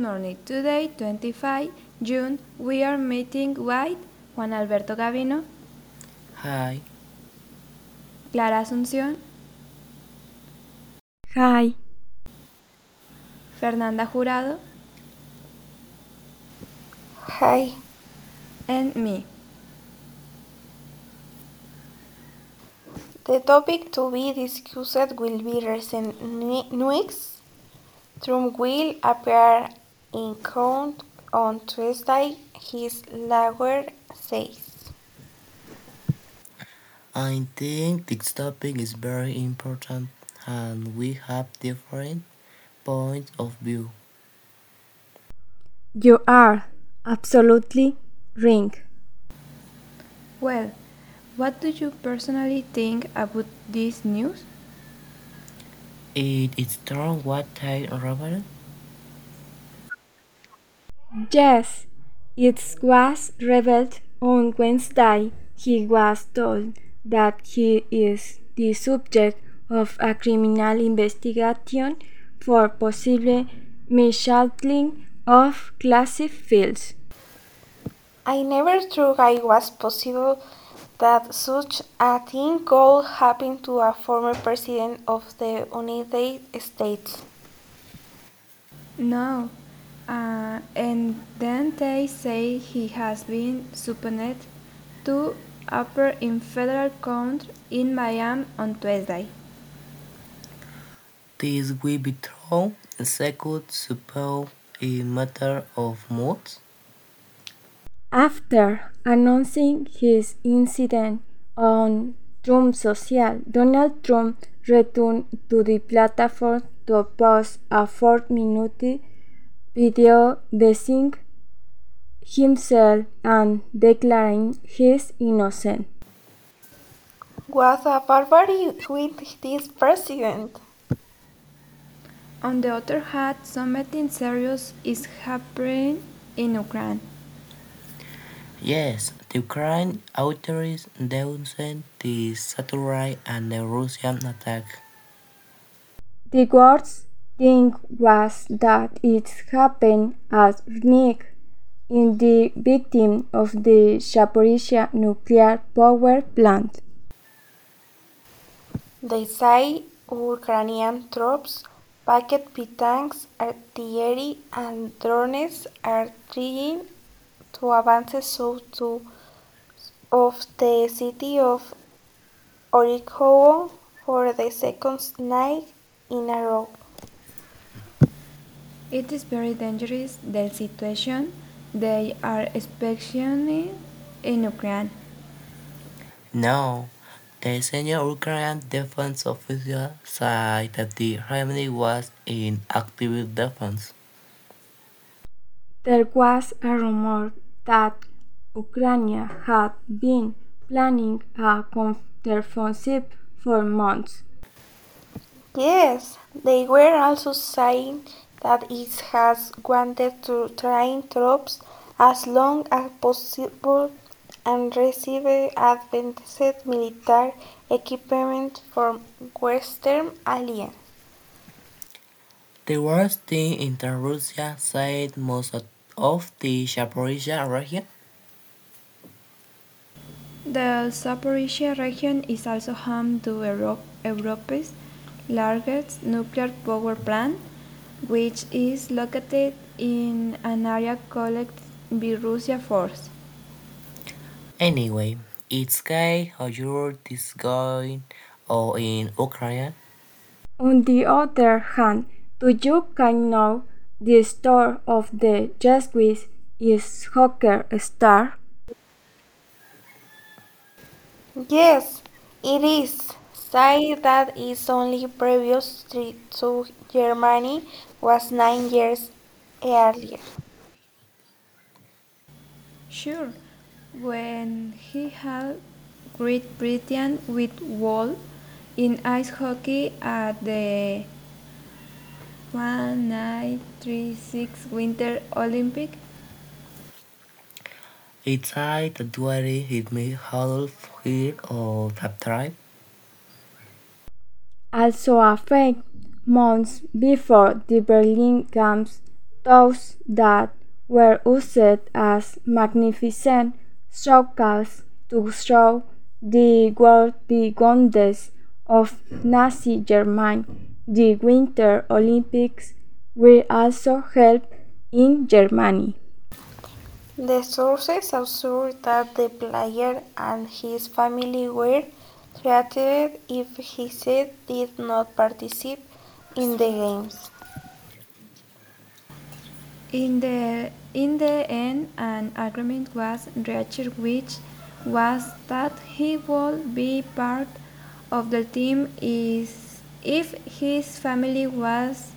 Morning. Today, 25 June, we are meeting with Juan Alberto Gavino, Hi. Clara Asunción, Hi. Fernanda Jurado, Hi. and me. The topic to be discussed will be recent ne- news. Trump will appear in court on Tuesday, his lawyer says. I think this topic is very important and we have different points of view. You are absolutely right. Well, what do you personally think about this news? It is true what I Robert? Yes, it was revealed on Wednesday. He was told that he is the subject of a criminal investigation for possible mishandling of classified files. I never thought it was possible that such a thing could happen to a former president of the United States. No. Uh, and then they say he has been subpoenaed to appear in federal court in Miami on Tuesday. This will be true second suppose a matter of months. After announcing his incident on Truth Social, Donald Trump returned to the platform to post a four minute video dissing himself and declaring his innocence. What a barbarity with this president! On the other hand, something serious is happening in Ukraine. Yes, the Ukraine authorities denounced the satellite and the Russian attack. The worst thing was that it happened at Nick, in the victim of the Zaporizhia nuclear power plant. They say Ukrainian troops, packed with tanks, artillery, and drones are trying to advance south to of the city of Orikhovo for the second night in a row. It is very dangerous the situation they are experiencing in Ukraine. No, the senior Ukrainian defense official said that the remedy was in active defense. There was a rumor that Ukraine had been planning a counteroffensive for months. Yes, they were also saying that it has wanted to train troops as long as possible and receive advanced military equipment from Western allies. The worst thing in the Russia said most of the Zaporizhia region. The Zaporizhia region is also home to Europe, Europe's largest nuclear power plant, which is located in an area called Russia Force. Anyway, it's gay how you're this going or in Ukraine. On the other hand, do you can know the story of the Jesuit is soccer star? Yes, it is. Say that its only previous trip to Germany was nine years earlier. Sure, when he had Great Britain with Wall in ice hockey at the 1936 Winter Olympic. It's said that Dwari hit me half here or that tribe. Also a few months before the Berlin Games those that were used as magnificent showcases to show the world the wonders of Nazi Germany. The Winter Olympics were also held in Germany. The sources assert that the player and his family were threatened if he said did not participate in the games. In the, in the end, an agreement was reached which was that he would be part of the team is, if his family was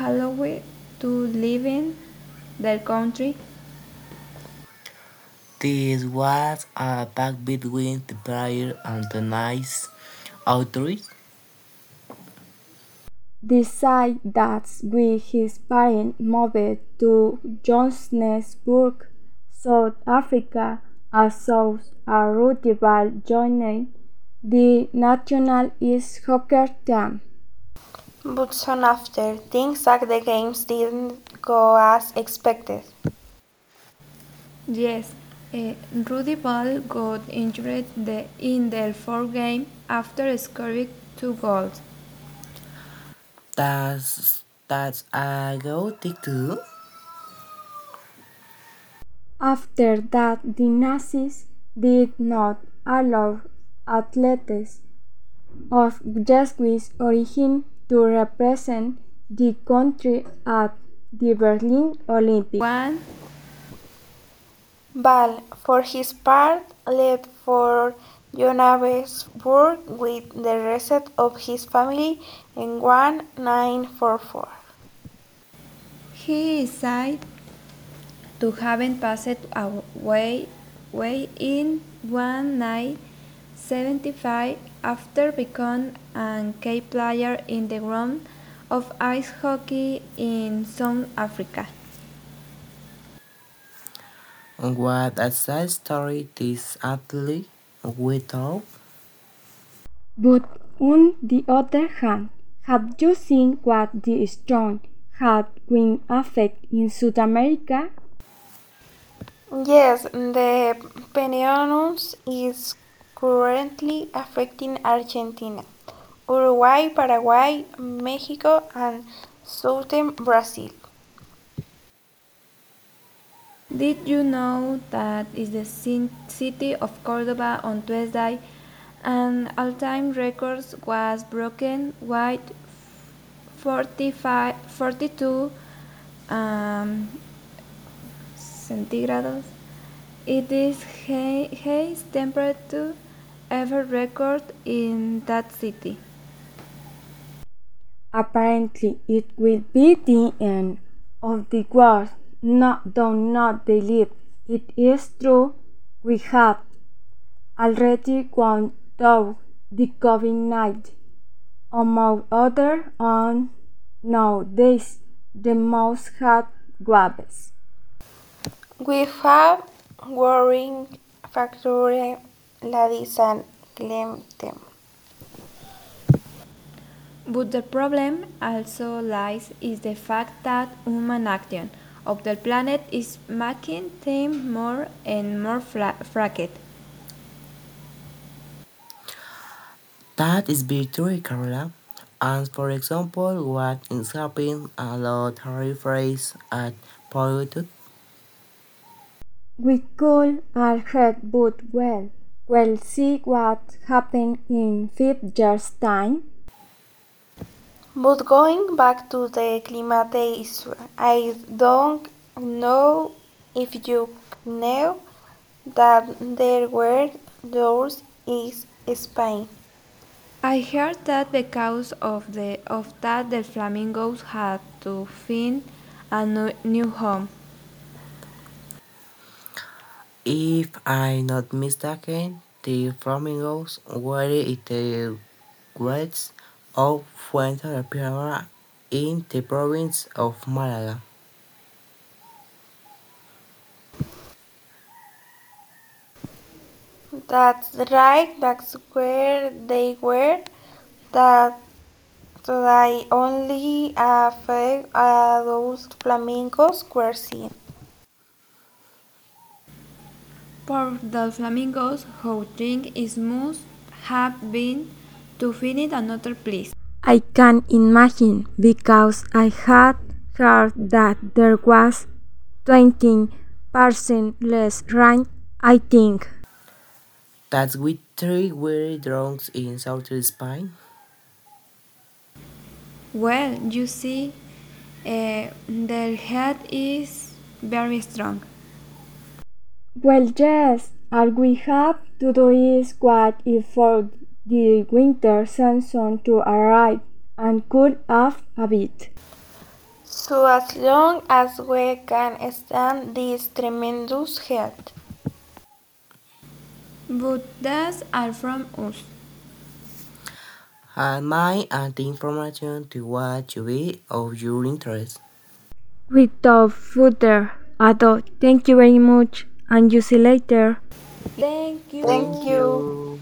allowed to live in their country. This was a pact between the player and the Nazi authorities. Decide that with his parents moved to Johannesburg, South Africa, as soon as Rudi Ball joined the national ice hockey team. But soon after, things at the games didn't go as expected. Yes, Eh, Rudi Ball got injured the, in their fourth game after scoring two goals. That's that's a good thing too. After that, the Nazis did not allow athletes of Jewish origin to represent the country at the Berlin Olympics. One, Ball, for his part, left for Johannesburg with the rest of his family in 1944. he decided to having passed away, in 1975 after becoming a key player in the game of ice hockey in South Africa. What a sad story this athlete we told. But on the other hand, have you seen what the storm had been affect in South America? Yes, the Peninsula is currently affecting Argentina, Uruguay, Paraguay, Mexico, and southern Brazil. Did you know that is the city of Cordoba on Tuesday an all-time record was broken with 45, 42 um, centigrados. It is hi- highest temperature ever recorded in that city. Apparently, it will be the end of the world. No, do not believe it is true. We have already gone through the COVID 19, among other on nowadays the most hot waves. We have worrying factor ladies and them. But the problem also lies is the fact that human action of the planet is making them more and more fra- fragile. That is very true, Carola. And for example, what is happening a lot phrase at polluted? We could all head but well. We'll see what happened in five years' time. But going back to the climate issue, I don't know if you know that there were doors is Spain. I heard that because of the of that the flamingos had to find a new, new home. If I'm not mistaken, the flamingos were in the woods of Fuente de Piedra in the province of Málaga. That's right, that's where they were. That Today, only a few adult flamingos were seen. For the flamingos, whose drink is must have been to find another place. I can imagine because I had heard that there was 20% less rain, I think. That's with three weary dronks in southern Spain. Well, you see, uh, their head is very strong. Well, yes, all we have to do is wait if for the winter season to arrive and cool off a bit. So as long as we can stand this tremendous heat. But that's all from us. And my and the information to what you be of your interest. Without further ado, thank you very much and you see later. Thank you. Thank you. you.